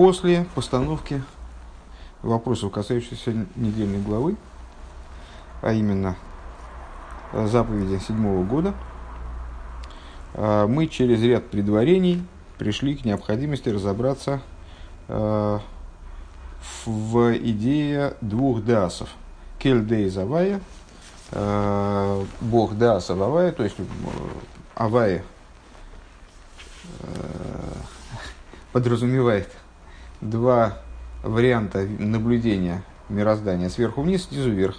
После постановки вопросов, касающихся недельной главы, а именно заповеди седьмого года, мы через ряд предварений пришли к необходимости разобраться в идее двух дасов. Кельдей Завая, бог даса Авая, то есть Авая подразумевает два варианта наблюдения мироздания сверху вниз, снизу вверх.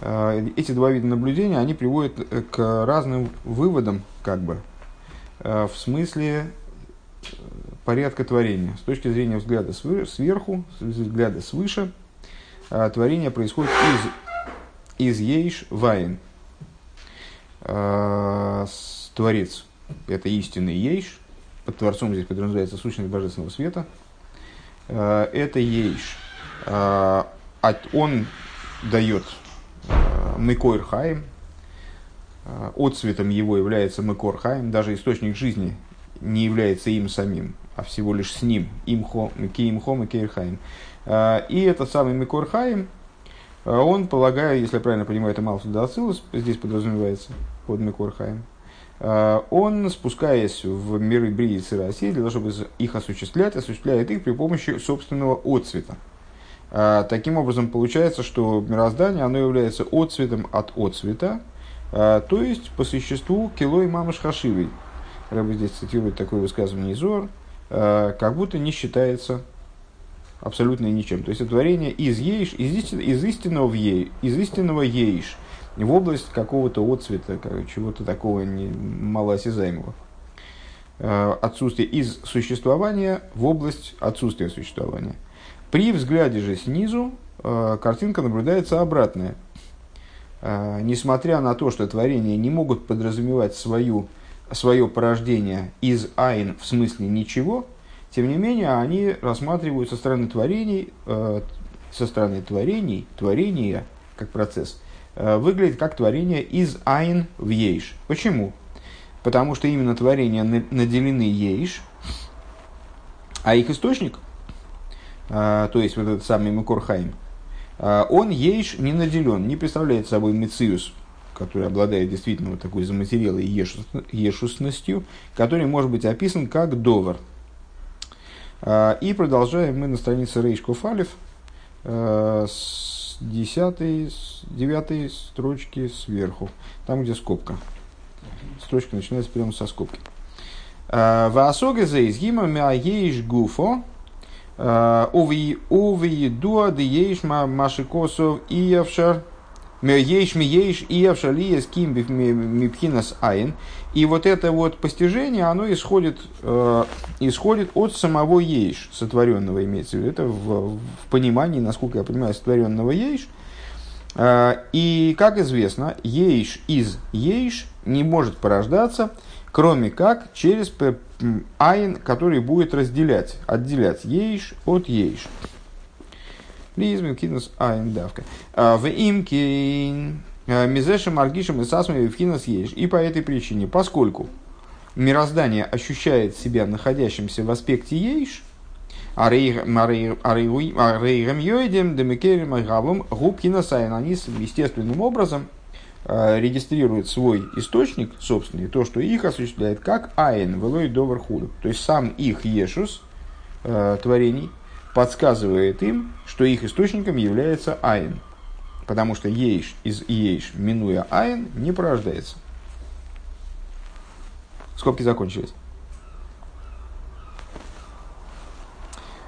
Э, эти два вида наблюдения, они приводят э, к разным выводам, как бы, э, в смысле порядка творения. С точки зрения взгляда сверху, взгляда свыше, творение происходит из, из ейш вайн. Творец – это истинный ейш, под Творцом здесь подразумевается сущность Божественного Света, э, это Ейш. Э, он дает э, Мекойр Хаим, отцветом его является Мекор Хаим, даже источник жизни не является им самим, а всего лишь с ним, имхо, киимхом и кейрхаим. И этот самый Мекор Хаим, он, полагаю, если я правильно понимаю, это Малсу Дацилус, здесь подразумевается под Мекор Хаим, он, спускаясь в миры Бриицы России, для того, чтобы их осуществлять, осуществляет их при помощи собственного отцвета. Э, таким образом, получается, что мироздание оно является отцветом от отцвета, э, то есть по существу килой мамаш хашивой. Рэбби здесь цитирует такое высказывание Изор, как будто не считается абсолютно ничем. То есть, творение из ейш, из, из истинного в ей, из истинного ейш – в область какого-то отцвета, чего-то такого не, малоосязаемого. Э, отсутствие из существования в область отсутствия существования. При взгляде же снизу э, картинка наблюдается обратная. Э, несмотря на то, что творения не могут подразумевать свою, свое порождение из айн в смысле ничего, тем не менее они рассматривают со стороны творений, со стороны творений, творения как процесс – выглядит как творение из айн в ейш. Почему? Потому что именно творения наделены ейш, а их источник, э, то есть вот этот самый Макорхайм, э, он ейш не наделен, не представляет собой мециус, который обладает действительно вот такой заматерелой ешусностью, который может быть описан как довар. И продолжаем мы на странице Рейшков Алиф с десятой, девятой строчки сверху, там, где скобка. Строчка начинается прямо со скобки. А, Ваасога за изгима мяеиш гуфо, а, уви дуа де еш машикосов и явшар Ейш ми ейш и авшалия ким мипхинас айн. И вот это вот постижение, оно исходит, э, исходит от самого ейш, сотворенного имеется в виду. Это в, в понимании, насколько я понимаю, сотворенного ейш. Э, и, как известно, ейш из ейш не может порождаться, кроме как через айн, который будет разделять, отделять ейш от ейш. Лизмин кинус айн давка. А, в имкин мизешем аргишем и сасмами в кинус ешь. И по этой причине, поскольку мироздание ощущает себя находящимся в аспекте ейш, арейгам йоидем демекерим агавлум губкина сайн. Они естественным образом а, регистрируют свой источник собственный, то, что их осуществляет как айн, велой довар худу. То есть сам их ешус, творений, подсказывает им, что их источником является айн. Потому что ейш из ейш, минуя айн, не порождается. Скобки закончились.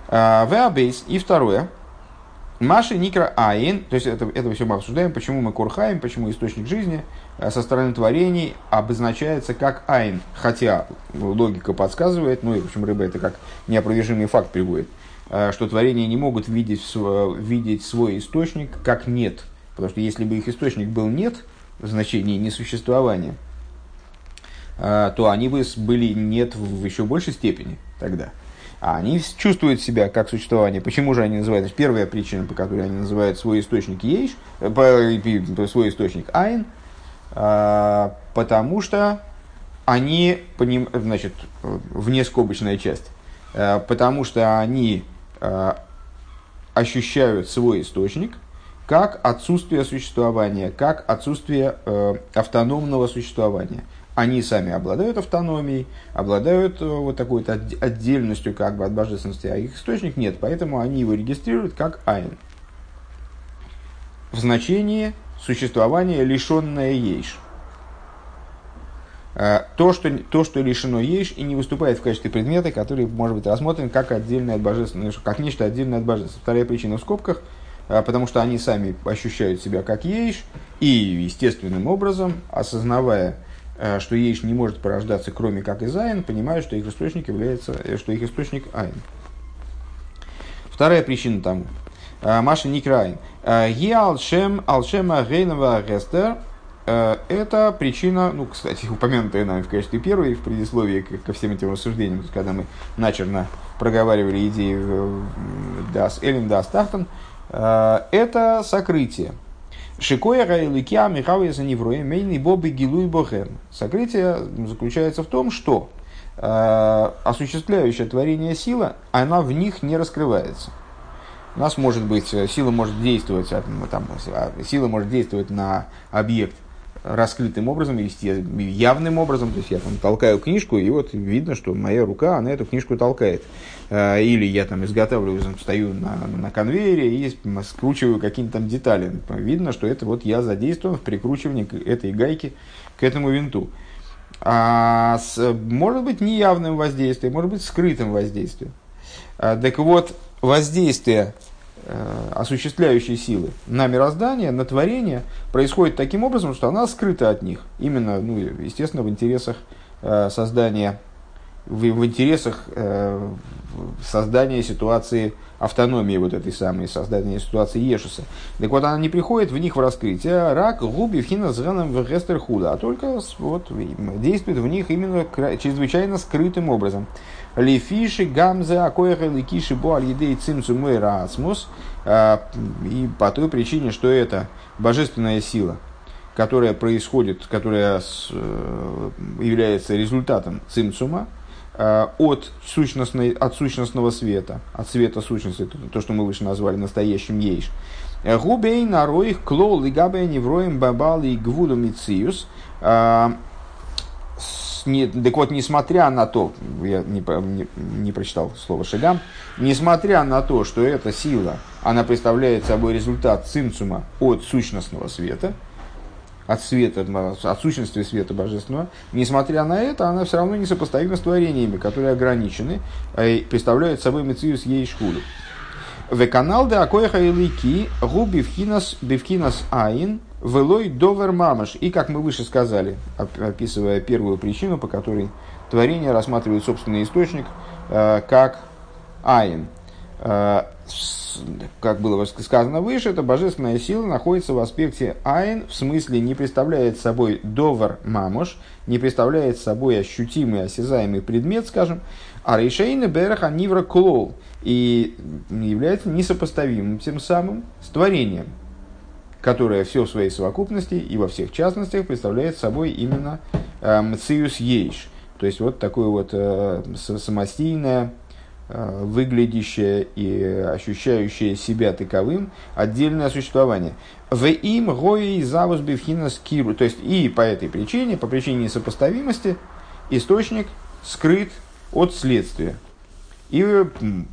А, Веабейс. И второе. Маши Никра Айн, то есть это, это все мы обсуждаем, почему мы Курхаем, почему источник жизни а, со стороны творений обозначается как Айн. Хотя логика подсказывает, ну и в общем рыба это как неопровержимый факт приводит, Э, что творения не могут видеть, видеть свой источник как нет. Потому что если бы их источник был нет, в значении несуществования, э, то они бы были нет в еще большей степени тогда. А они чувствуют себя как существование. Почему же они называют? Первая причина, по которой они называют свой источник ейш, э, свой источник айн, потому что они, значит, внескобочная часть, потому что они ощущают свой источник как отсутствие существования, как отсутствие автономного существования они сами обладают автономией, обладают э, вот такой вот отдельностью как бы от божественности, а их источник нет, поэтому они его регистрируют как айн. В значении существования лишенное ейш. Э, то что, то, что лишено ейш и не выступает в качестве предмета, который может быть рассмотрен как отдельное от божественного, как нечто отдельное от божественного. Вторая причина в скобках, э, потому что они сами ощущают себя как ейш и естественным образом, осознавая Э, что ейш не может порождаться, кроме как из айн, понимают, что их источник является, э, что их источник айн. Вторая причина тому. Э, Маша Никрайн. Е алшем алшема гейнова гестер. Это причина, ну, кстати, упомянутая нами в качестве первой в предисловии ко всем этим рассуждениям, когда мы начерно проговаривали идеи Das Элим Das Тахтан, это сокрытие. Шикоя Райликя Михавия Заневроя Мейный Бобы Гилуй Бохем. Сокрытие заключается в том, что э, осуществляющая творение сила, она в них не раскрывается. У нас может быть, сила может действовать, там, сила может действовать на объект раскрытым образом, явным образом. То есть я там толкаю книжку, и вот видно, что моя рука, она эту книжку толкает. Э, или я там изготавливаю, стою на, на конвейере и скручиваю какие-то там детали. Видно, что это вот я задействован в прикручивании этой гайки к этому винту. А с, может быть неявным воздействием, может быть скрытым воздействием. А, так вот, воздействие Э, осуществляющей силы на мироздание, на творение, происходит таким образом, что она скрыта от них. Именно, ну, естественно, в интересах э, создания, в, в интересах э, создания ситуации автономии вот этой самой, создания ситуации Ешуса. Так вот, она не приходит в них в раскрытие. А рак, губи, вхина, зганом, в худа, а только вот, действует в них именно чрезвычайно скрытым образом. Лефиши гамзе акоеха ликиши бо аль цимцу мой раасмус. А, и по той причине, что это божественная сила, которая происходит, которая э, является результатом цимцума, а, от, сущностной, от сущностного света, от света сущности, то, что мы выше назвали настоящим ейш. Губей нароих клол и габей невроем бабал и гвуду мициус. А, не, так вот, несмотря на то, я не, не, не прочитал слово шагам, несмотря на то, что эта сила, она представляет собой результат цимцума от сущностного света, от света, от сущности света божественного, несмотря на это, она все равно несопоставима с творениями, которые ограничены, и представляют собой мециус ей шхуду. В канал де акоеха илики гу бифхинас бифхинас айн велой довер мамаш. И как мы выше сказали, описывая первую причину, по которой творение рассматривает собственный источник, э, как айн. Э, как было сказано выше, эта божественная сила находится в аспекте айн, в смысле не представляет собой довар мамош, не представляет собой ощутимый, осязаемый предмет, скажем, а решейна бераха нивра клол, и является несопоставимым тем самым с творением, которое все в своей совокупности и во всех частностях представляет собой именно мциус ейш, то есть вот такое вот э, самостийное, э, выглядящее и ощущающее себя таковым отдельное существование. В им гои завус бифхинас киру. То есть и по этой причине, по причине несопоставимости, источник скрыт от следствия и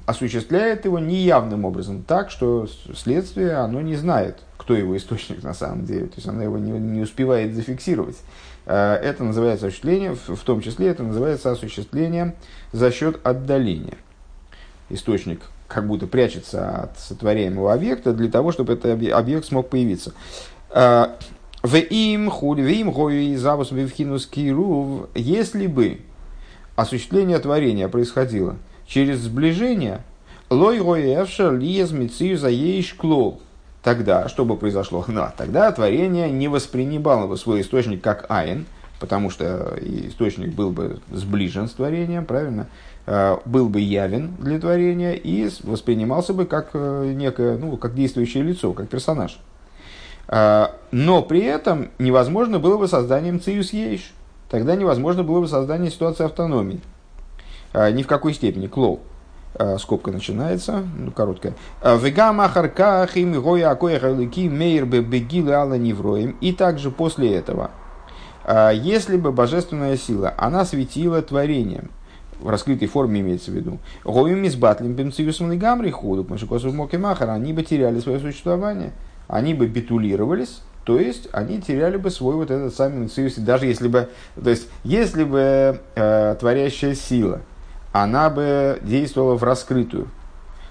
осуществляет его неявным образом, так что следствие оно не знает, кто его источник на самом деле, то есть оно его не, не успевает зафиксировать. Э, это называется осуществление, в том числе это называется осуществлением за счет отдаления. Источник как будто прячется от сотворяемого объекта для того, чтобы этот объект смог появиться. Э, в им хули, в им гои завус если бы осуществление творения происходило – через сближение лой гоевшер лиез мицию за клол. Тогда, что бы произошло? Ну, тогда творение не воспринимало бы свой источник как айн, потому что источник был бы сближен с творением, правильно? Э, был бы явен для творения и воспринимался бы как э, некое, ну, как действующее лицо, как персонаж. Э, но при этом невозможно было бы созданием циюс. Тогда невозможно было бы создание ситуации автономии. А, ни в какой степени, клол. э, скобка начинается, ну, короткая. Вегам ахарках им гоя акояхалыки мейр бегилы алла невроем. И также после этого, если бы божественная сила, она светила творением, в раскрытой форме имеется в виду. Гоим из батлим бенциюсом гамри худу, машикосов мокемахар, они бы теряли свое существование, они бы битулировались, то есть они теряли бы свой вот этот самый мциюс, даже если бы, то есть если бы э, творящая сила, она бы действовала в раскрытую,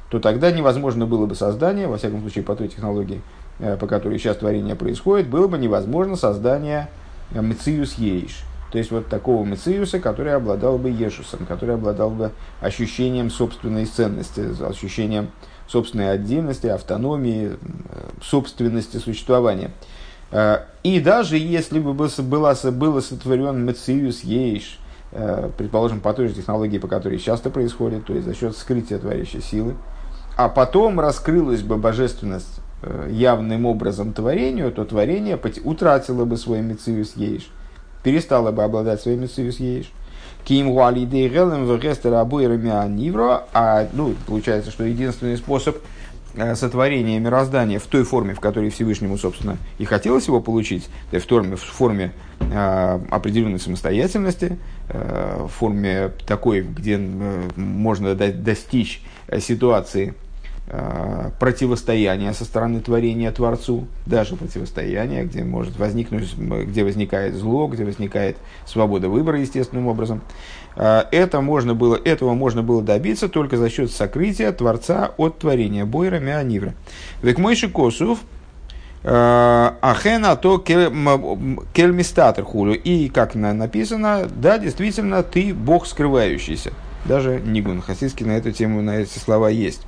то тогда невозможно было бы создание, во всяком случае по той технологии, э, по которой сейчас творение происходит, было бы невозможно создание э, мциюс ейш. То есть вот такого мециуса, который обладал бы ешусом, который обладал бы ощущением собственной ценности, ощущением собственной отдельности, автономии, собственности существования. Э, и даже если бы было, было сотворен мециус ейш, э, предположим, по той же технологии, по которой часто происходит, то есть за счет скрытия творящей силы, а потом раскрылась бы божественность э, явным образом творению, то творение утратило бы свой мециус ейш перестала бы обладать своими цивис ейш. Ким гуалидей гелем в рестера нивро, а ну, получается, что единственный способ э, сотворения мироздания в той форме, в которой Всевышнему, собственно, и хотелось его получить, то есть в форме, в форме э, определенной самостоятельности, э, в форме такой, где можно достичь ситуации, противостояние со стороны творения Творцу, даже противостояние, где может возникнуть, где возникает зло, где возникает свобода выбора естественным образом. Э, это можно было, этого можно было добиться только за счет сокрытия Творца от творения Бойра Меанивра. Век мойши косув, э, Ахена то кельмистатор хулю. И, как написано, да, действительно, ты Бог скрывающийся. Даже Нигун Хасидский на эту тему, на эти слова есть.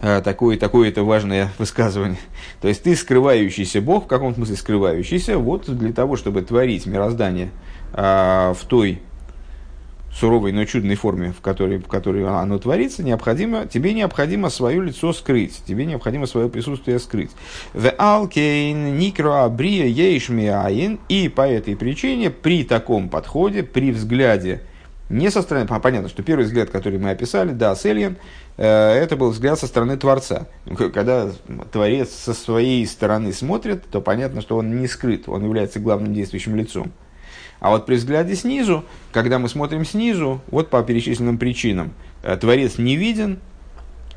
Э, такое, такое это важное высказывание. То есть ты скрывающийся Бог, в каком смысле скрывающийся, вот для того, чтобы творить мироздание а, в той суровой, но чудной форме, в которой, в которой оно творится, необходимо, тебе необходимо свое лицо скрыть, тебе необходимо свое присутствие скрыть. В алкейн никро ейшмиаин, и по этой причине при таком подходе, при взгляде не со стороны, понятно, что первый взгляд, который мы описали, да, Сельян, э, это был взгляд со стороны Творца. Когда Творец со своей стороны смотрит, то понятно, что он не скрыт, он является главным действующим лицом. А вот при взгляде снизу, когда мы смотрим снизу, вот по перечисленным причинам, э, Творец не виден,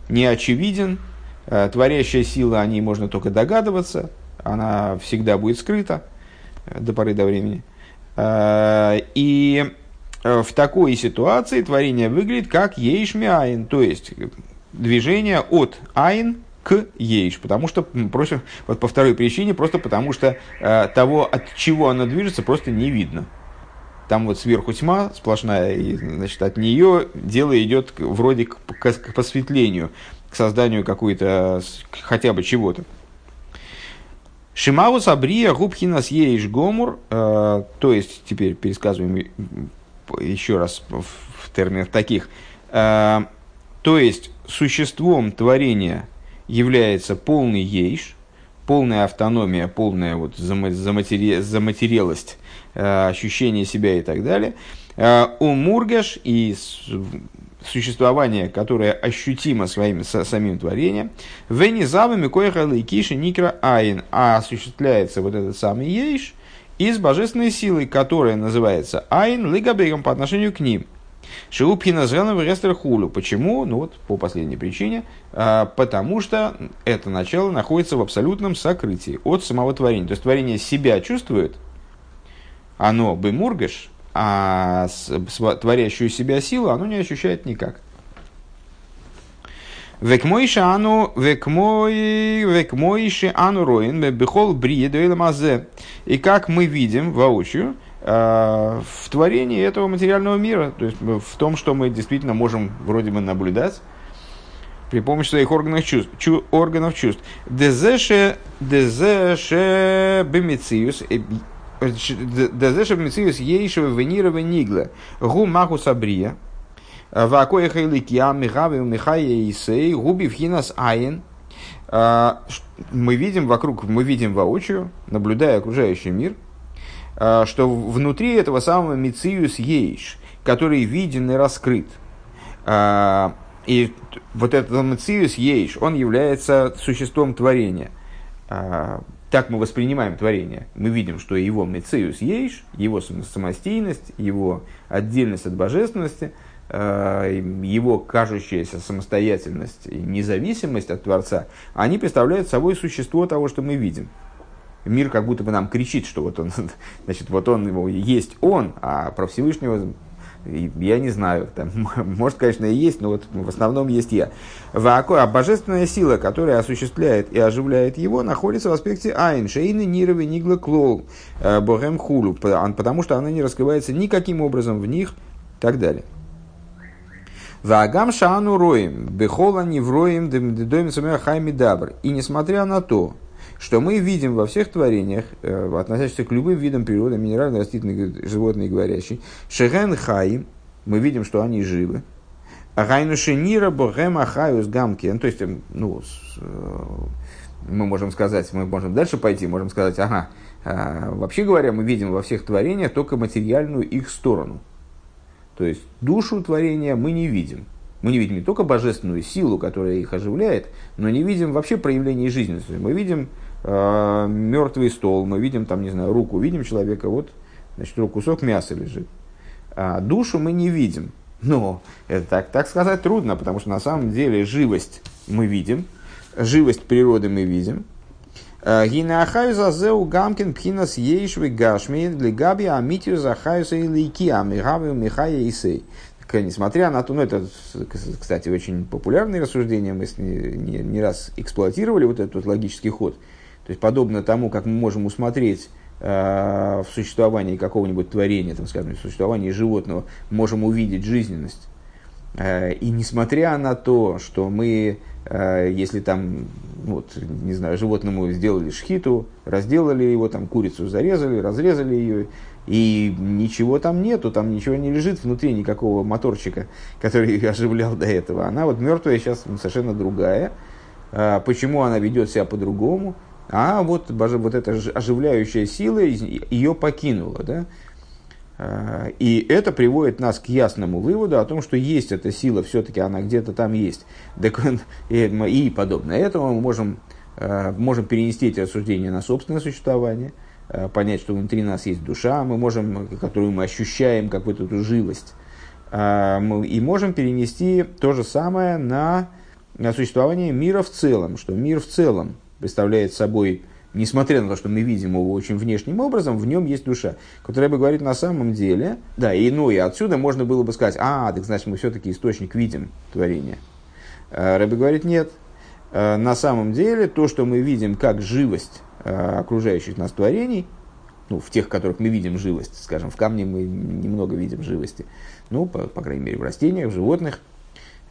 не очевиден, э, творящая сила, о ней можно только догадываться, она всегда будет скрыта до поры до времени. И Э, в такой ситуации творение выглядит как ейшми то есть движение от айн к ейш, потому что, просто, вот по второй причине, просто потому что э, того, от чего оно движется, просто не видно. Там вот сверху тьма сплошная, и значит, от нее дело идет вроде к, к, к посветлению, к созданию какой-то, хотя бы чего-то. Шимаус Абрия Губхинас Ейш Гомур, э, то есть, теперь пересказываем еще раз в терминах таких. Э, то есть существом творения является полный ейш, полная автономия, полная вот заматери... заматерелость, э, ощущение себя и так далее. Э, у Мургаш и существование, которое ощутимо своим самим творением, венизавами коехала и киши никра айн, а осуществляется вот этот самый ейш из божественной силы, которая называется Айн Лигабегом по отношению к ним. Шиупхина зеленого рестер хулю. Почему? Ну вот, по последней причине. А, потому что это начало находится в абсолютном сокрытии от самого творения. То есть творение себя чувствует, оно бы мургаш, а творящую себя силу оно не ощущает никак. Век мой шану, век мой, век мой ану роин, бехол брие мазе. И как мы видим воочию, э, в творении этого материального мира, то есть в том, что мы действительно можем вроде бы наблюдать при помощи своих органов чувств. Чу, органов чувств. Дезеше, дезеше бемициус, э, дезеше бемициус ейшего венирова нигла, гу маху сабрия, Вакоя Хайликия, Михави, Михая Исей, Губи Вхинас Айн. Мы видим вокруг, мы видим воочию, наблюдая окружающий мир, что внутри этого самого Мициус Ейш, который виден и раскрыт, И вот этот Мациус Ейш, он является существом творения. Так мы воспринимаем творение. Мы видим, что его Мациус Ейш, его самостийность, его отдельность от божественности, его кажущаяся самостоятельность и независимость от Творца, они представляют собой существо того, что мы видим мир как будто бы нам кричит, что вот он, значит, вот он, его, есть он, а про Всевышнего я не знаю, там, может, конечно, и есть, но вот в основном есть я. А божественная сила, которая осуществляет и оживляет его, находится в аспекте Айн, Шейны, Нировы, Нигла, Клоу, э, Богем, Хулу, потому что она не раскрывается никаким образом в них и так далее. Вагам шану роем, бехола не вроем, хайми дабр. И несмотря на то, что мы видим во всех творениях, э, относящихся к любым видам природы, минеральной, растительной, животной и шеген хаим, мы видим, что они живы. Гайну шенира богем ахаюс гамки. То есть, эм, ну, э, мы можем сказать, мы можем дальше пойти, можем сказать, ага, э, вообще говоря, мы видим во всех творениях только материальную их сторону. То есть, душу творения мы не видим. Мы не видим не только божественную силу, которая их оживляет, но не видим вообще проявления жизненности. Мы видим э, мертвый стол, мы видим там, не знаю, руку, видим человека, вот, значит, кусок мяса лежит. А душу мы не видим. Но это так, так сказать трудно, потому что на самом деле живость мы видим, живость природы мы видим. Гинаахаю зазеу гамкин пхинас ейшвы гашми габи амитию захаюса и лейки амигавию михая исей. Несмотря на то, ну это, кстати, очень популярное рассуждение, мы не, не, не раз эксплуатировали вот этот вот логический ход – то есть, подобно тому, как мы можем усмотреть э, в существовании какого-нибудь творения, там, скажем, в существовании животного, можем увидеть жизненность. Э, и несмотря на то, что мы, э, если там, вот, не знаю, животному сделали шхиту, разделали его, там, курицу зарезали, разрезали ее, и ничего там нету, там ничего не лежит внутри, никакого моторчика, который ее оживлял до этого. Она вот мертвая сейчас совершенно другая. Почему она ведет себя по-другому? а вот, вот эта оживляющая сила ее покинула. Да? А, и это приводит нас к ясному выводу о том, что есть эта сила, все-таки она где-то там есть. И подобное этому мы можем, а, можем перенести эти рассуждения на собственное существование, а, понять, что внутри нас есть душа, мы можем, которую мы ощущаем, как вот эту живость. И можем перенести то же самое на, на существование мира в целом, что мир в целом представляет собой, несмотря на то, что мы видим его очень внешним образом, в нем есть душа, которая бы говорит на самом деле, да, и ну и отсюда можно было бы сказать, а, так значит мы все-таки источник видим творения. А, Рэбе говорит, нет, а, на самом деле то, что мы видим как живость а, окружающих нас творений, ну, в тех, которых мы видим живость, скажем, в камне мы немного видим живости, ну, по, по крайней мере, в растениях, в животных –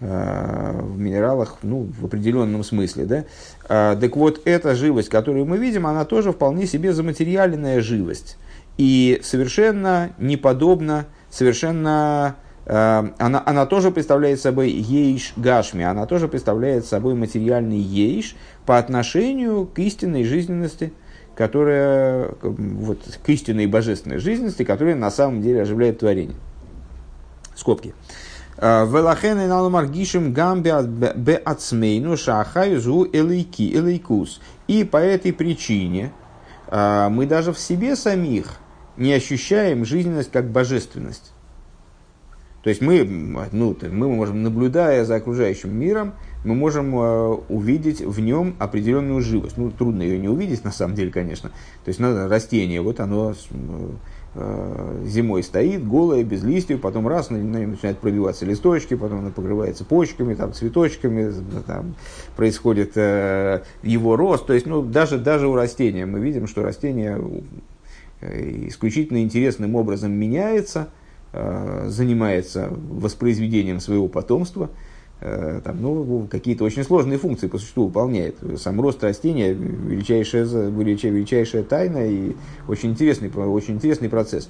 в минералах ну, в определенном смысле. Да? А, так вот, эта живость, которую мы видим, она тоже вполне себе заматериальная живость. И совершенно неподобна, совершенно э, она, она тоже представляет собой ейш гашми, она тоже представляет собой материальный ейш по отношению к истинной жизненности, которая, вот, к истинной божественной жизненности, которая на самом деле оживляет творение. Скобки. Велахен и налумар гишем гамбе ацмейну шахаюзу элейки, элейкус. И по этой причине а, мы даже в себе самих не ощущаем жизненность как божественность. То есть мы, ну, мы можем, наблюдая за окружающим миром, мы можем э, увидеть в нем определенную живость. Ну, трудно ее не увидеть, на самом деле, конечно. То есть, ну, растение, вот оно Э, зимой стоит, голая, без листьев, потом раз, на, на начинают пробиваться листочки, потом она покрывается почками, там, цветочками, там, происходит э, его рост. То есть, ну, даже, даже у растения мы видим, что растение э, исключительно интересным образом меняется, э, занимается воспроизведением своего потомства – Э, там, ну, какие-то очень сложные функции по существу выполняет. Сам рост растения величайшая, величайшая, тайна и очень интересный, очень интересный процесс,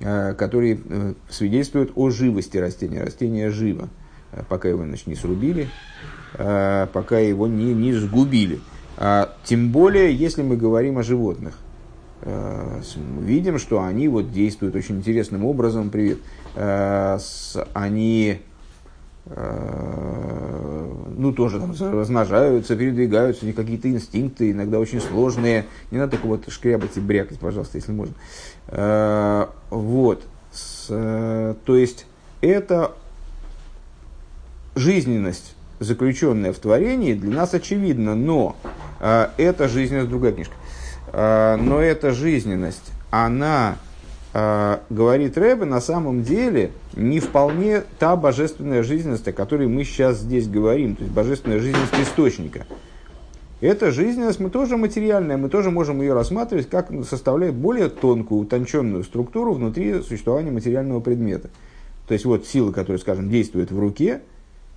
э, который э, свидетельствует о живости растения. Растение живо, пока его значит, не срубили, пока его не, не сгубили. А, тем более, если мы говорим о животных. Видим, что они вот действуют очень интересным образом. Привет. Они ну, тоже там размножаются, передвигаются, не какие-то инстинкты, иногда очень сложные. Не надо только вот шкрябать и брякать, пожалуйста, если можно. Вот. То есть, это жизненность, заключенная в творении, для нас очевидна, но э, эта жизненность, другая книжка, э, но эта жизненность, она, э, говорит Рэбе, на самом деле не вполне та божественная жизненность, о которой мы сейчас здесь говорим, то есть божественная жизненность источника. Эта жизненность, мы тоже материальная, мы тоже можем ее рассматривать как составляет более тонкую, утонченную структуру внутри существования материального предмета. То есть вот сила, которая, скажем, действует в руке –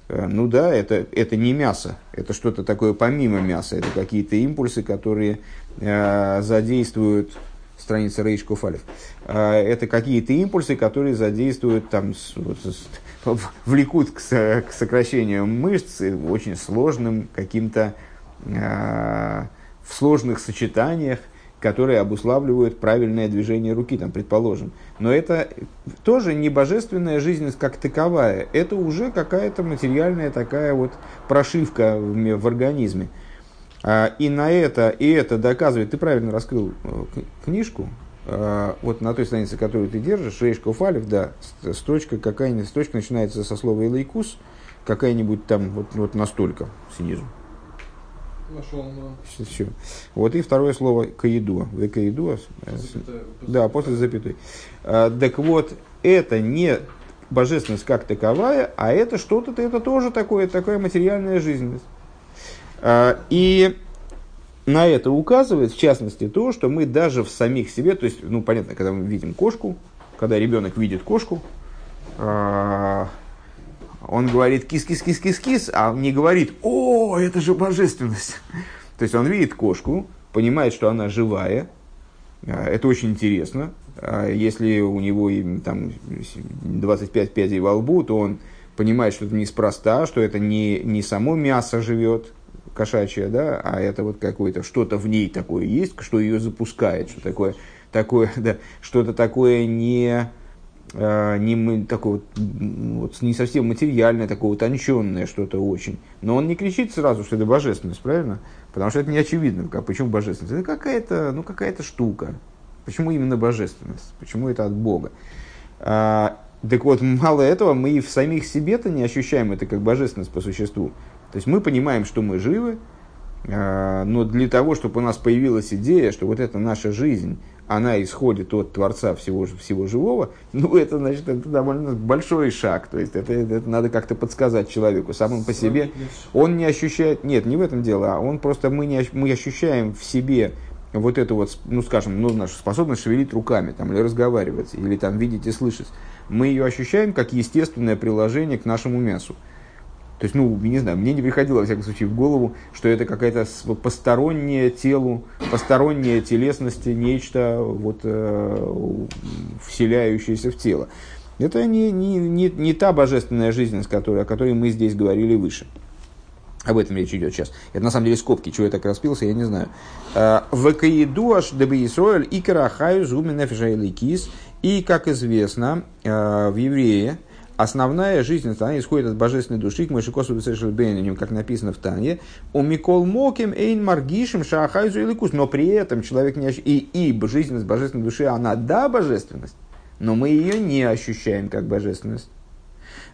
Э, ну да, это, это не мясо, это что-то такое помимо мяса, это какие-то импульсы, которые э, задействуют, страница Рейш Куфалев, э, это какие-то импульсы, которые задействуют, там, влекут к, к сокращению мышц очень сложным каким-то, э, в сложных сочетаниях, которые обуславливают правильное движение руки, там, предположим. Но это тоже не божественная жизненность как таковая, это уже какая-то материальная такая вот прошивка в, в организме. А, и на это, и это доказывает, ты правильно раскрыл э, книжку, а, вот на той странице, которую ты держишь, Рейшка Фалев, да, строчка какая-нибудь, строчка начинается со слова «илайкус», какая-нибудь там вот, вот настолько снизу. Нашел, да. Все. Вот и второе слово каиду. Вы каиду. Да, после запятой. А, так вот, это не божественность как таковая, а это что-то, это тоже такое, такая материальная жизненность. А, и на это указывает, в частности, то, что мы даже в самих себе, то есть, ну, понятно, когда мы видим кошку, когда ребенок видит кошку, а, он говорит кис-кис-кис-кис-кис, а не говорит, о, это же божественность. То есть он видит кошку, понимает, что она живая, а, это очень интересно. А если у него там 25 пядей во лбу, то он понимает, что это неспроста, что это не, не само мясо живет, кошачье, да, а это вот какое-то что-то в ней такое есть, что ее запускает, что такое, такое, да, что-то такое не, Э, не, такое вот, не совсем материальное, такое утонченное что-то очень. Но он не кричит сразу, что это божественность, правильно? Потому что это не очевидно. Как, почему божественность? Это какая-то, ну, какая-то штука. Почему именно божественность? Почему это от Бога? А, так вот, мало этого, мы и в самих себе-то не ощущаем это как божественность по существу. То есть мы понимаем, что мы живы, а, но для того, чтобы у нас появилась идея, что вот это наша жизнь, она исходит от Творца всего, всего живого, ну, это, значит, это довольно большой шаг. То есть, это, это надо как-то подсказать человеку. Сам он по себе, он не ощущает, нет, не в этом дело, а он просто, мы, не, мы ощущаем в себе вот эту вот, ну, скажем, ну, нашу способность шевелить руками, там, или разговаривать, или там видеть и слышать. Мы ее ощущаем как естественное приложение к нашему мясу. То есть, ну, не знаю, мне не приходило, во всяком случае, в голову, что это какая-то посторонняя телу, посторонняя телесности, нечто вот, э, вселяющееся в тело. Это не, не, не, не та божественная жизнь, которой, о которой мы здесь говорили выше. Об этом речь идет сейчас. Это на самом деле скобки, чего я так распился, я не знаю. Э, в Каидуаш Дебиисроэль и Карахаю Зумен кис. И, как известно, э, в еврее, основная жизненность, она исходит от божественной души, к Мойшикосу Бениним, как написано в Тане, у Микол Моким Эйн Маргишем Шахайзу или Кус, но при этом человек не ощущает, и, и жизненность божественной души, она да, божественность, но мы ее не ощущаем как божественность.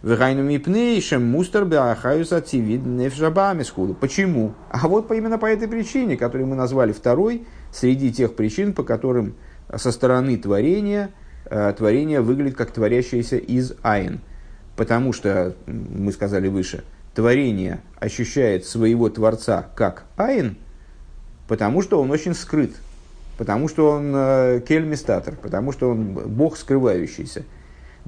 Вегайну мипнейшем мустер беахаюс ацивид нефжабамисхуду. Почему? А вот именно по этой причине, которую мы назвали второй, среди тех причин, по которым со стороны творения, э, творение выглядит как творящееся из айн – потому что, мы сказали выше, творение ощущает своего Творца как айн, потому что он очень скрыт, потому что он э, кельмистатор, потому что он Бог скрывающийся.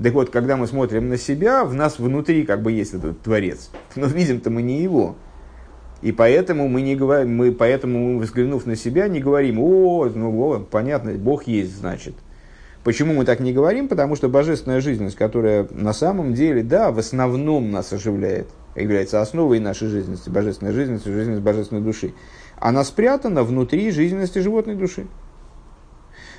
Так вот, когда мы смотрим на себя, в нас внутри как бы есть этот Творец, но видим-то мы не его. И поэтому мы не говорим, мы поэтому, взглянув на себя, не говорим, о, ну, о, понятно, Бог есть, значит. Почему мы так не говорим? Потому что божественная жизненность, которая на самом деле, да, в основном нас оживляет, является основой нашей жизненности, божественной жизненности, жизненности божественной души, она спрятана внутри жизненности животной души.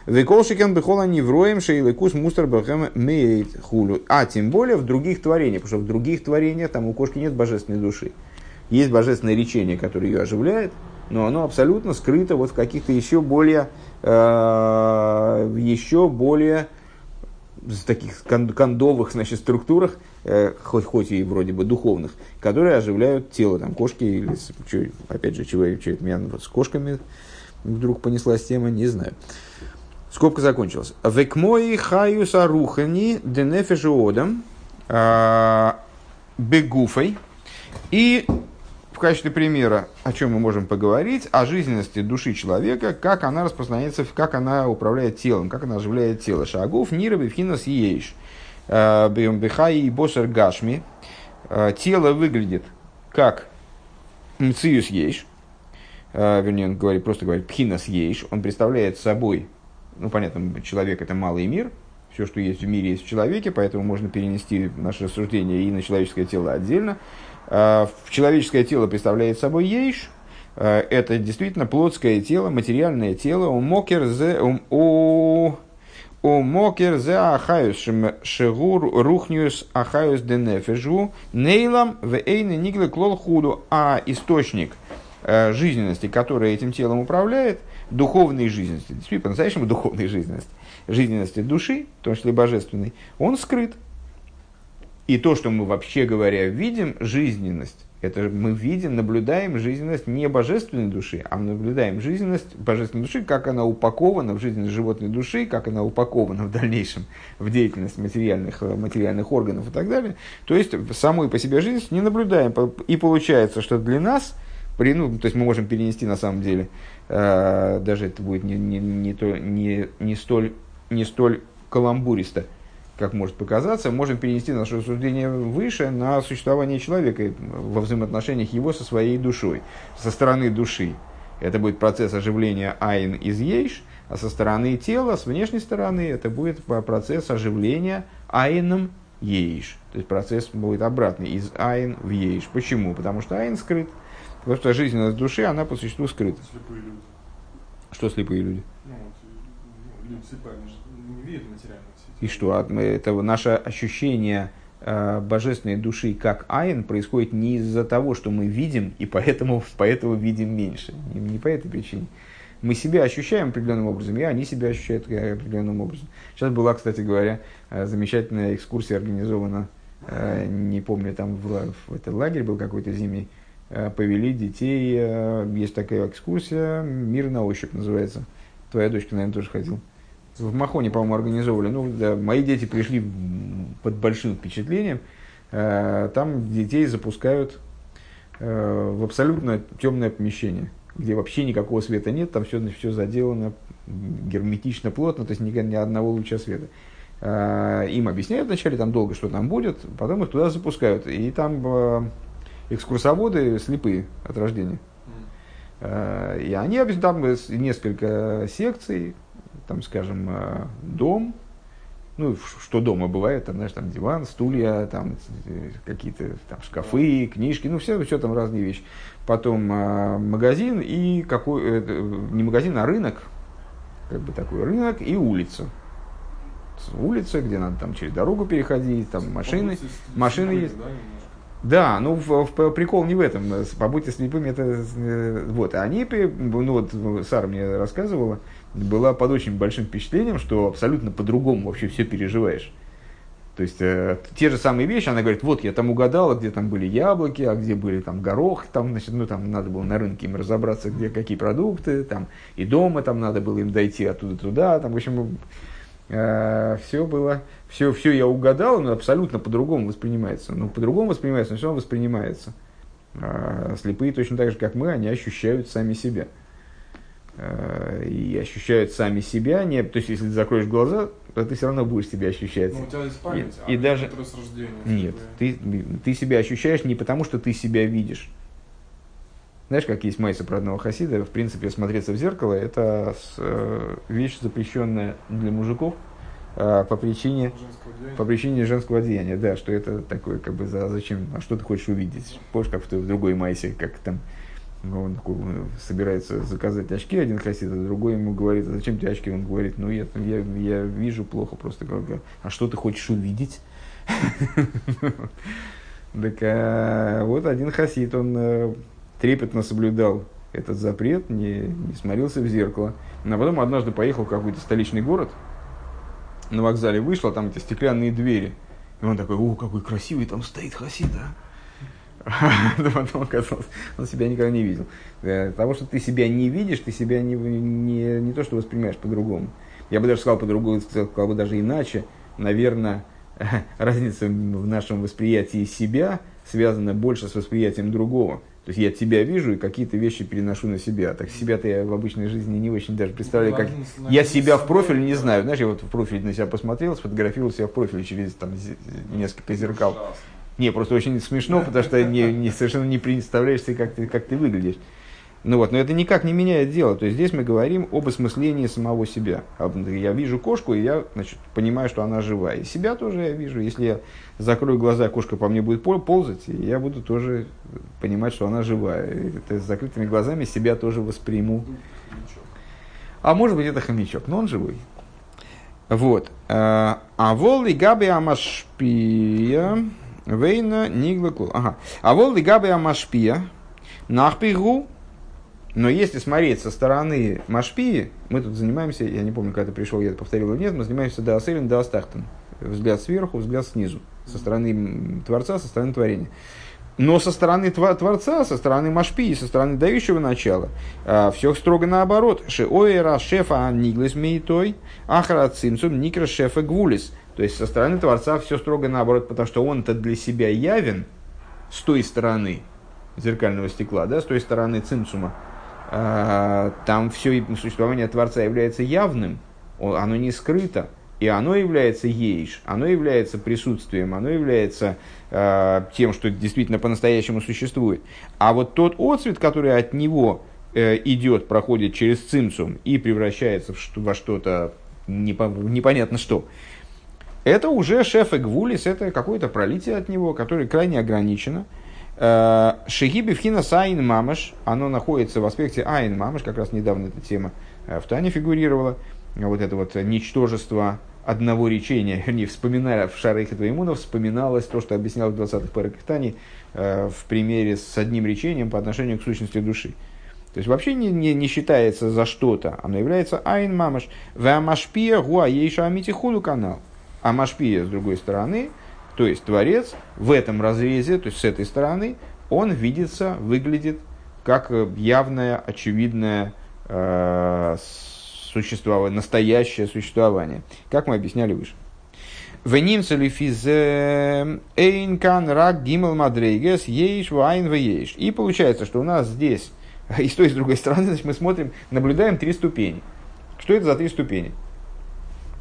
Веколшикен бехола невроем шейлыкус мустер бахем меет хулю. А тем более в других творениях, потому что в других творениях там у кошки нет божественной души. Есть божественное речение, которое ее оживляет, но оно абсолютно скрыто вот в каких-то еще более, э, еще более в таких кондовых значит, структурах, э, хоть, хоть и вроде бы духовных, которые оживляют тело, там, кошки или, опять же, чего, чего это меня вот, с кошками вдруг понеслась тема, не знаю. Скобка закончилась. Векмои хаюс арухани денефежиодам а, бегуфой. И в качестве примера, о чем мы можем поговорить, о жизненности души человека, как она распространяется, как она управляет телом, как она оживляет тело. Шагов, нира, бифхинас, ейш. А, Бихай и босер гашми. А, тело выглядит как мциюс ейш. Вернее, он говорит, просто говорит пхинас ейш. Он представляет собой ну, понятно, человек это малый мир, все, что есть в мире, есть в человеке, поэтому можно перенести наше рассуждение и на человеческое тело отдельно. В человеческое тело представляет собой ейш, а, это действительно плотское тело, материальное тело, у мокер зе, у мокер зе ахаюс шегур рухниус ахаюс денефежу нейлам в эйне ниглы клол худу, а источник а, жизненности, который этим телом управляет – духовной жизненности, действительно, по-настоящему духовной жизненности, жизненности души, в том числе божественной, он скрыт. И то, что мы вообще говоря видим, жизненность, это мы видим, наблюдаем жизненность не божественной души, а мы наблюдаем жизненность божественной души, как она упакована в жизненность животной души, как она упакована в дальнейшем в деятельность материальных, материальных органов и так далее. То есть самой по себе жизненность не наблюдаем. И получается, что для нас, при, ну, то есть мы можем перенести на самом деле Э, даже это будет не, не, не, то, не, не, столь, не столь каламбуристо, как может показаться, можем перенести наше рассуждение выше на существование человека во взаимоотношениях его со своей душой. Со стороны души это будет процесс оживления айн из ейш, а со стороны тела, с внешней стороны, это будет процесс оживления айном ейш. То есть процесс будет обратный, из айн в ейш. Почему? Потому что айн скрыт – Потому что жизненность души, она по существу скрыта. Слепые люди. Что слепые люди? Ну, вот, люди слепые, они же не видят материальных И что? Это наше ощущение э, божественной души как айн происходит не из-за того, что мы видим, и поэтому, поэтому видим меньше. Не, не по этой причине. Мы себя ощущаем определенным образом, и они себя ощущают определенным образом. Сейчас была, кстати говоря, э, замечательная экскурсия организована, э, не помню, там в, в этот лагерь был какой-то зимний, Э, повели детей. Э, есть такая экскурсия, «Мир на ощупь» называется. Твоя дочка, наверное, тоже ходил. В Махоне, по-моему, организовывали. Ну, да, мои дети пришли под большим впечатлением. Э, там детей запускают в абсолютно темное помещение, где вообще никакого света нет, там все, все заделано герметично, плотно, то есть ни, ни одного луча света. Им объясняют вначале там долго, что там будет, потом их туда запускают. И там экскурсоводы слепые от рождения. И они там несколько секций, там, скажем, э, дом, ну, что дома бывает, там, знаешь, там диван, стулья, там какие-то там шкафы, книжки, ну, все, все там разные вещи. Потом э, магазин и какой, э, не магазин, а рынок, как бы такой рынок и улица. Улица, где надо там через дорогу переходить, там машины, машины есть. Да, ну в, в, прикол не в этом. Побудьте слепыми, это вот. Они, ну вот Сара мне рассказывала, была под очень большим впечатлением, что абсолютно по-другому вообще все переживаешь. То есть э, те же самые вещи, она говорит, вот я там угадала, где там были яблоки, а где были там горох, там, значит, ну там надо было на рынке им разобраться, где какие продукты, там и дома там надо было им дойти оттуда туда, там, в общем, э, все было, все, все я угадал, но абсолютно по-другому воспринимается. Ну, по-другому воспринимается, но все равно воспринимается. А слепые точно так же, как мы, они ощущают сами себя. А, и ощущают сами себя, не, то есть, если ты закроешь глаза, то ты все равно будешь себя ощущать. Ну, у тебя есть память, и, а и даже... рождения. Нет, ты, ты себя ощущаешь не потому, что ты себя видишь. Знаешь, как есть майса про одного хасида, в принципе, смотреться в зеркало – это э, вещь, запрещенная для мужиков, а, по причине, по причине женского деяния, да, что это такое, как бы, за, зачем, а что ты хочешь увидеть? Помнишь, как в, в другой майсе, как там он такой, собирается заказать очки, один хасид, а другой ему говорит, а зачем тебе очки? Он говорит, ну я, я, я вижу плохо просто. А что ты хочешь увидеть? Так а, вот один хасид, он э, трепетно соблюдал этот запрет, не, не смотрелся в зеркало. А потом однажды поехал в какой-то столичный город, на вокзале вышел, а там эти стеклянные двери. И он такой, о, какой красивый там стоит хасид, а? Потом оказалось, он себя никогда не видел. Для того, что ты себя не видишь, ты себя не, не, не то, что воспринимаешь по-другому. Я бы даже сказал по-другому, сказал бы даже иначе. Наверное, разница в нашем восприятии себя связана больше с восприятием другого. То есть я тебя вижу и какие-то вещи переношу на себя. Так себя-то я в обычной жизни не очень даже представляю, как я себя в профиль не знаю. Знаешь, я вот в профиль на себя посмотрел, сфотографировал себя в профиль через там, несколько зеркал. Не, просто очень смешно, потому что не, не, совершенно не представляешь себе, как ты, как ты выглядишь. Ну вот, но это никак не меняет дело. То есть здесь мы говорим об осмыслении самого себя. Я вижу кошку, и я значит, понимаю, что она живая. И себя тоже я вижу. Если я закрою глаза, кошка по мне будет ползать, и я буду тоже понимать, что она живая. И это с закрытыми глазами себя тоже восприму. А может быть, это хомячок, но он живой. Вот. А волы габи амашпия вейна нигла Ага. А волы габи амашпия нахпигу но если смотреть со стороны Машпии, мы тут занимаемся, я не помню, когда ты пришел, я это повторил или нет, мы занимаемся да асерин, да астахтан. Взгляд сверху, взгляд снизу. Со стороны Творца, со стороны творения. Но со стороны Творца, со стороны Машпии, со стороны дающего начала, э, все строго наоборот. Шеоэра шефа ниглес мейтой, ахра цимцум никра шефа гвулис. То есть со стороны Творца все строго наоборот, потому что он-то для себя явен с той стороны зеркального стекла, да, с той стороны цимцума, а, там все существование Творца является явным, оно не скрыто, и оно является ейш, оно является присутствием, оно является э, тем, что действительно по-настоящему существует. А вот тот отцвет, который от него э, идет, проходит через цимсум и превращается в во что-то непо, непонятно что, это уже шеф Гвулис, это какое-то пролитие от него, которое крайне ограничено. Э, Шигиби вхина сайн мамаш, оно находится в аспекте айн мамаш, как раз недавно эта тема э, в Тане фигурировала, вот это вот ничтожество одного речения, не вспоминая в Шарейха Твоимуна, вспоминалось то, что объяснял в 20-х парах Тани в примере с одним речением по отношению к сущности души. То есть вообще не, не, не считается за что-то, оно является айн мамаш. Вамашпия гуа ейша амитихуду канал. А машпия, с другой стороны, то есть Творец в этом разрезе, то есть с этой стороны, он видится, выглядит как э, явное, очевидное э, существование, настоящее существование, как мы объясняли выше. Венимцели физе эйнкан рак гимел мадрейгес ейш вайн ейш. И получается, что у нас здесь, и с той и с другой стороны, значит, мы смотрим, наблюдаем три ступени. Что это за три ступени?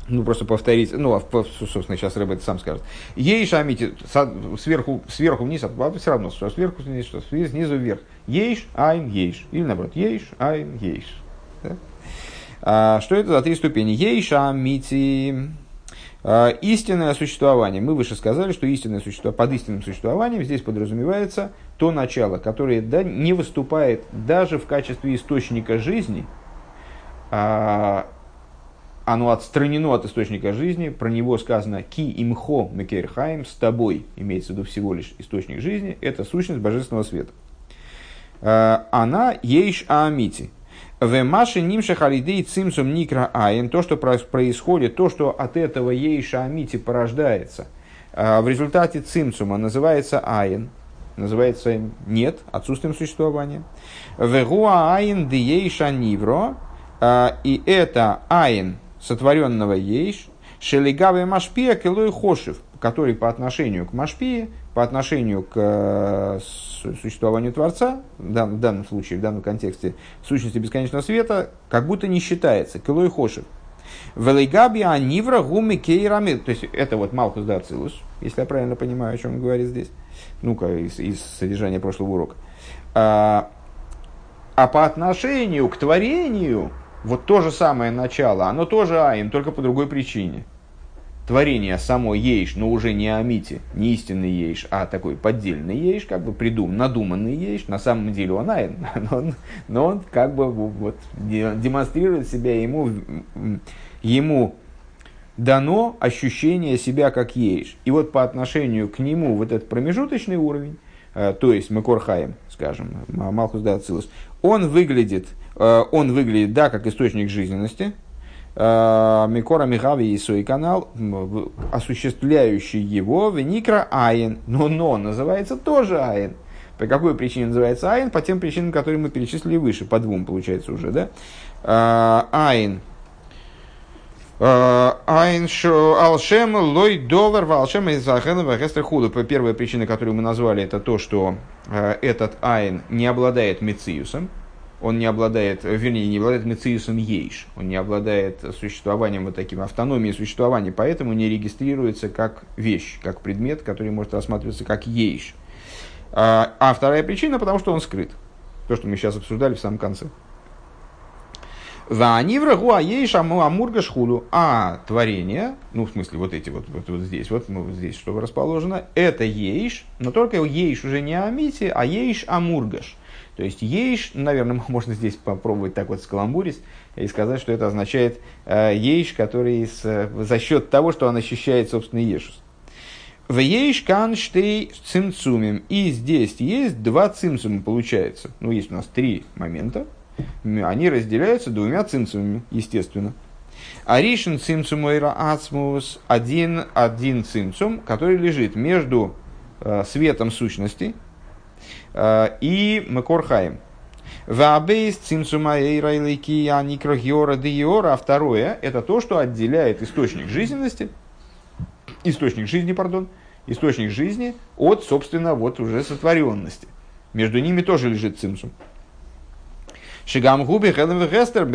Ну, просто повторить, ну, а, собственно, сейчас Рэб это сам скажет. Ей шамити, сверху, сверху вниз, а все равно, что сверху вниз, что снизу вверх. Ейш, айн, ейш. Или наоборот, ейш, айн, ейш. Да? А, что это за три ступени? Ейш, амити, а, истинное существование. Мы выше сказали, что истинное существо, под истинным существованием здесь подразумевается то начало, которое да, не выступает даже в качестве источника жизни, а, оно отстранено от источника жизни, про него сказано «ки имхо мекерхайм» – «с тобой», имеется в виду всего лишь источник жизни, это сущность божественного света. Э, она ейш аамити. В маше нимша халидей цимсум никра аин, то, что происходит, то, что от этого ейша амити порождается, э, в результате цимсума называется аин, называется нет, отсутствием существования. Вегуа аин диейша нивро, э, и это аин, сотворенного ейш, шелигаве машпия килой хошев, который по отношению к машпии, по отношению к э, существованию Творца, в данном, случае, в данном контексте, сущности бесконечного света, как будто не считается, килой хошев. Велигаби анивра гуми кейрами, то есть это вот Малхус да Ацилус, если я правильно понимаю, о чем он говорит здесь, ну-ка, из, из содержания прошлого урока. А, а по отношению к творению, вот то же самое начало, оно тоже айн, только по другой причине. творение само ейш, но уже не амити, не истинный ейш, а такой поддельный ейш, как бы придум, надуманный ейш, на самом деле он айн, но он, но он как бы вот, демонстрирует себя, ему, ему дано ощущение себя как ейш. И вот по отношению к нему вот этот промежуточный уровень, э, то есть Макорхаем, скажем, Малхус да он выглядит, он выглядит, да, как источник жизненности, Э, Микора Михави и свой канал, осуществляющий его, Веникра Айн. Но но называется тоже Айн. По какой причине называется Айн? По тем причинам, которые мы перечислили выше, по двум получается уже, да? Э, айн. Э, айн алшем лой довер валшем из худу. Первая причина, которую мы назвали, это то, что этот айн не обладает мециусом, он не обладает, вернее, не обладает мециусом ейш, он не обладает существованием вот таким, автономией существования, поэтому не регистрируется как вещь, как предмет, который может рассматриваться как ейш. А, а вторая причина, потому что он скрыт. То, что мы сейчас обсуждали в самом конце. Ванивра гуаейш амурга шхулу. А творение, ну в смысле вот эти вот, вот, вот здесь, вот, ну, вот здесь что расположено, это ейш, но только ейш уже не амити, а ейш амургаш. То есть ейш, наверное, можно здесь попробовать так вот скаламбурить и сказать, что это означает э, ейш, который с, за счет того, что он ощущает собственный ешус. В ейш канштей цимцумим. И здесь есть два цимцума, получается. Ну, есть у нас три момента. Они разделяются двумя цимцумами, естественно. Аришин цимцум ацмус один, один цимцум, который лежит между э, светом сущности, Э, и Макорхаем. Вабейс цимсума эйрайлики аникрохиора диора. А второе – это то, что отделяет источник жизненности, источник жизни, пардон, источник жизни от, собственно, вот уже сотворенности. Между ними тоже лежит цимсум. Шигам губи хестер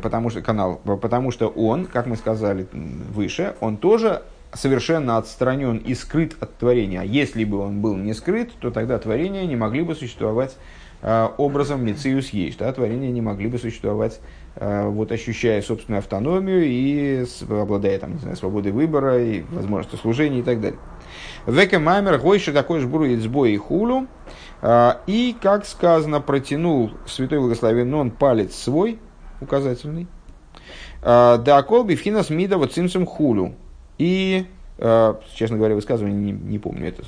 потому что канал, потому что он, как мы сказали выше, он тоже совершенно отстранен и скрыт от творения. А если бы он был не скрыт, то тогда творения не могли бы существовать э, образом Мециус есть. Да? Творения не могли бы существовать, э, вот, ощущая собственную автономию и обладая там, не знаю, свободой выбора и возможностью служения и так далее. Века мамер гойши такой же бурует сбой и хулу. Э, и, как сказано, протянул святой благословен он палец свой, указательный, да колби финас мида вот цимсум хулу и, э, честно говоря, высказывание не, не помню это.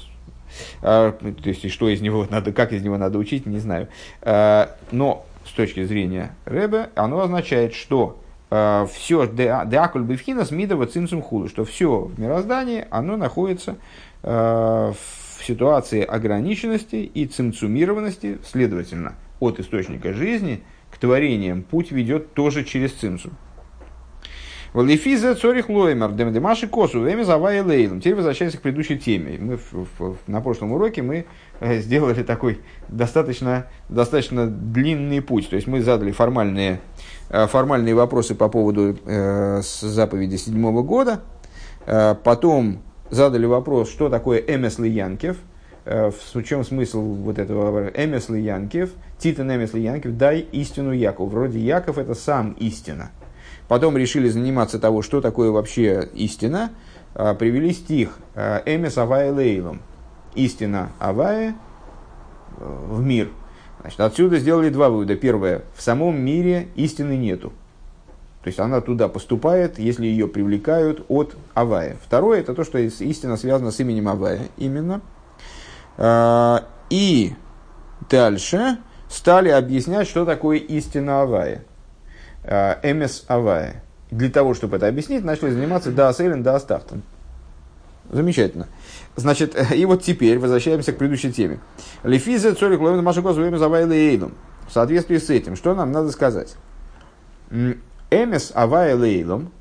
А, то есть, что из него надо, как из него надо учить, не знаю. А, но с точки зрения Рэбе, оно означает, что э, все деакуль бифхина мидова цинцум худу, что все в мироздании, оно находится э, в ситуации ограниченности и цинцумированности, следовательно, от источника жизни к творениям путь ведет тоже через цинцум. Валифиза цорих лоймер, демаши косу, время завая лейлом. Теперь возвращаемся к предыдущей теме. Мы в, в, на прошлом уроке мы э, сделали такой достаточно, достаточно длинный путь. То есть мы задали формальные, э, формальные вопросы по поводу э, заповеди седьмого года. Э, потом задали вопрос, что такое Эмесли Янкев, в чем смысл вот этого Эмесли Янкев, Титан Эмесли Янкев, дай истину Яков. Вроде Яков это сам истина. Потом решили заниматься того, что такое вообще истина. А, привели стих а, «Эмес Авая Лейлом». Истина Авая э, в мир. Значит, отсюда сделали два вывода. Первое. В самом мире истины нету. То есть она туда поступает, если ее привлекают от Авая. Второе, это то, что истина связана с именем Авая именно. А, и дальше стали объяснять, что такое истина Авая. Э, Эмес Авая. Для того, чтобы это объяснить, начали заниматься да Сейлен, да Астафтон. Замечательно. Значит, и вот теперь возвращаемся к предыдущей теме. Лефиза цорик ловен машу козу эмес авай лейлом. В соответствии с этим, что нам надо сказать? Эмес авая лейлом,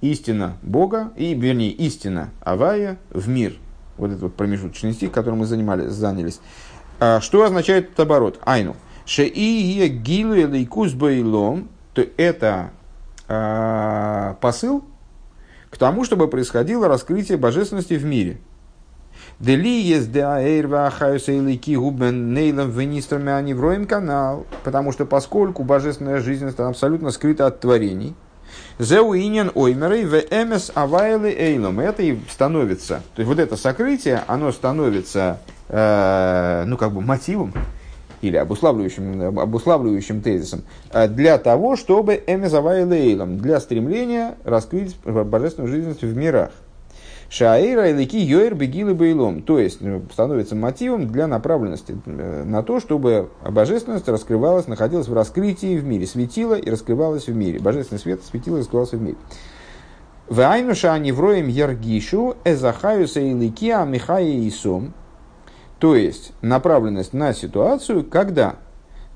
истина Бога, и, вернее, истина авая в мир. Вот этот вот промежуточный стих, которым мы занимались, занялись. А, что означает этот оборот? Айну. Шеи гилу лейкус бейлом то это э, посыл к тому, чтобы происходило раскрытие божественности в мире. Потому что поскольку божественная жизненность абсолютно скрыта от творений, Зеуинен оймерой в эмес авайлы эйлом. Это и становится, то есть вот это сокрытие, оно становится, э, ну как бы мотивом или обуславливающим, обуславливающим тезисом э, для того, чтобы эмес авайлы эйлом, для стремления раскрыть божественную жизнь в мирах. Шаэйра и лики йоэр бегилы бейлом. То есть ну, становится мотивом для направленности э, на то, чтобы божественность раскрывалась, находилась в раскрытии в мире, светила и раскрывалась в мире. Божественный свет светила и раскрывался в мире. Вайнуша они вроем эзахаюса и лики амихая и сом. То есть направленность на ситуацию, когда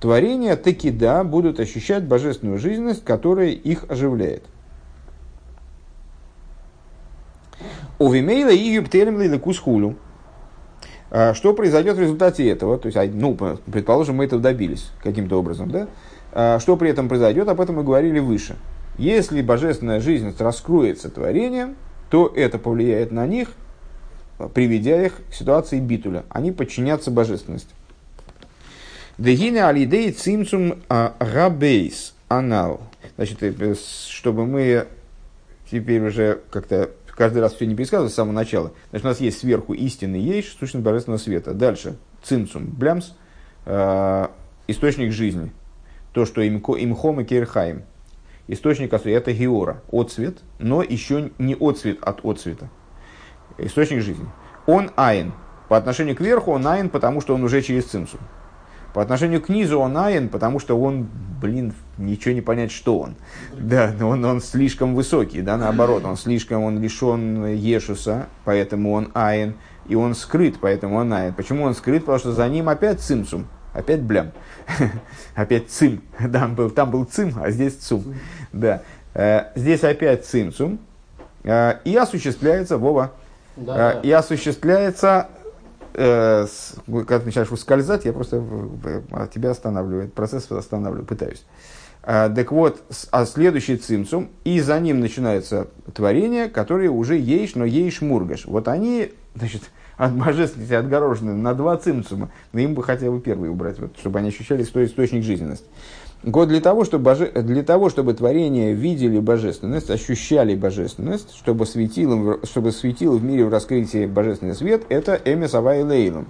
творения таки да будут ощущать божественную жизненность, которая их оживляет. Увимейла и юптелем кусхулю. А, что произойдет в результате этого? То есть, а, ну, предположим, мы этого добились каким-то образом, да? А, что при этом произойдет, об этом мы говорили выше. Если божественная жизнь раскроется творением, то это повлияет на них, приведя их к ситуации битуля. Они подчинятся божественности. Дегине алидей цимцум рабейс анал. Значит, э, чтобы мы теперь уже как-то каждый раз все не пересказывать с самого начала. Значит, у нас есть сверху истинный ейш, сущность божественного света. Дальше цинцум, блямс, э, источник жизни. То, что имко, имхом и керхаем. Источник это геора, отцвет, но еще не отцвет от отцвета. Источник жизни. Он айн. По отношению к верху он айн, потому что он уже через цинцум. По отношению к низу он айн, потому что он, блин, ничего не понять, что он. Да, он, он слишком высокий, да, наоборот, он слишком, он лишен Ешуса, поэтому он айн, и он скрыт, поэтому он айн. Почему он скрыт? Потому что за ним опять цимсум, опять блям, опять цим. Да, там был, там был цим, а здесь цум. Да. Э, здесь опять цимсум, э, и осуществляется, Вова, да, э, и осуществляется э, когда ты начинаешь ускользать, я просто тебя останавливаю, этот процесс останавливаю, пытаюсь. А, так вот, а следующий цимцум, и за ним начинается творение, которое уже ейш, но ейш мургаш. Вот они, значит, от божественности отгорожены на два цимцума, но им бы хотя бы первый убрать, вот, чтобы они ощущали свой источник жизненности. Год для того, чтобы, боже... для того, чтобы творения видели божественность, ощущали божественность, чтобы светило, чтобы светило в мире в раскрытии божественный свет, это эмес авай лейлом.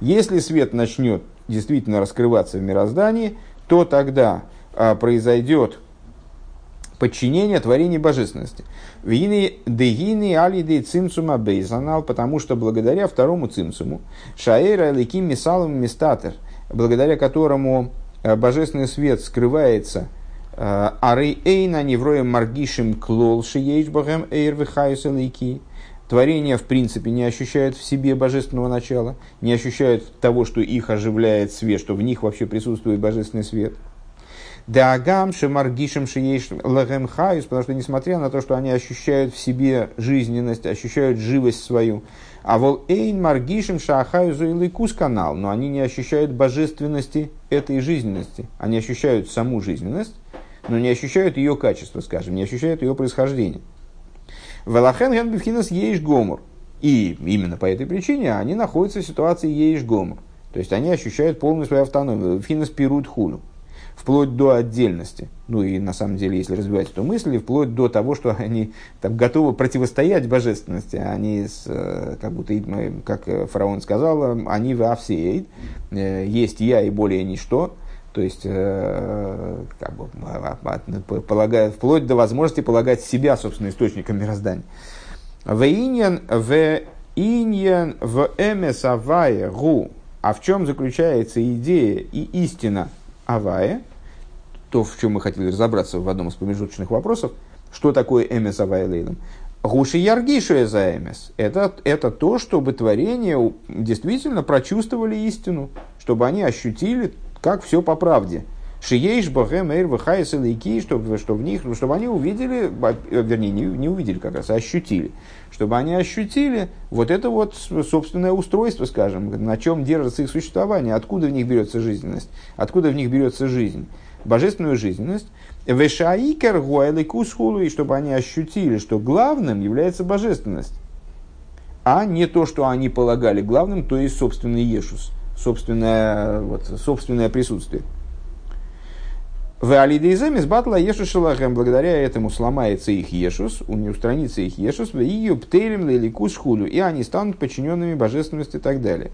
Если свет начнет действительно раскрываться в мироздании, то тогда а, произойдет подчинение творения божественности. Вины дегины алиды цимсума бейзанал, потому что благодаря второму цимсуму, шаэра ликим мисалом мистатер, благодаря которому божественный свет скрывается э, Ары Эйна Невроем Маргишим Клол Шиейшбахем Эйр Вихайсалейки. Творения, в принципе, не ощущают в себе божественного начала, не ощущают того, что их оживляет свет, что в них вообще присутствует божественный свет. Дагам шемаргишем шиеш лагем хайус, потому что несмотря на то, что они ощущают в себе жизненность, ощущают живость свою, а вол эйн маргишем шахаюзу или канал, но они не ощущают божественности этой жизненности. Они ощущают саму жизненность, но не ощущают ее качество, скажем, не ощущают ее происхождение. Велахен генбифхинас ейш гомор. И именно по этой причине они находятся в ситуации ейш гомор. То есть они ощущают полную свою автономию. Финас пируют хулю вплоть до отдельности. Ну и на самом деле, если развивать эту мысль, вплоть до того, что они там, готовы противостоять божественности. Они, с, э, как будто, как фараон сказал, они в Авсеид, э, есть я и более ничто. То есть, э, как бы, а, а, а, полагая, вплоть до возможности полагать себя, собственно, источником мироздания. В иньян в иньян в эмесавае гу. А в чем заключается идея и истина Авая, то, в чем мы хотели разобраться в одном из промежуточных вопросов, что такое эмес Авая Лейлом. Гуши Яргишу за эмес. Это, это то, чтобы творения действительно прочувствовали истину, чтобы они ощутили, как все по правде. Шиейш Бахем Эйр Вахайс Лейки, чтобы, чтобы, в них, чтобы они увидели, вернее, не, не увидели как раз, а ощутили. Чтобы они ощутили вот это вот собственное устройство, скажем, на чем держится их существование, откуда в них берется жизненность, откуда в них берется жизнь, божественную жизненность. Вешаикер Гуайликусхулу, и чтобы они ощутили, что главным является божественность, а не то, что они полагали главным, то есть собственный Ешус, собственное, вот, собственное присутствие. В Алидейземис батла ешушилахем, благодаря этому сломается их ешус, у не устранится их ешус, в ее птелем лиликус хулю, и они станут подчиненными божественности и так далее.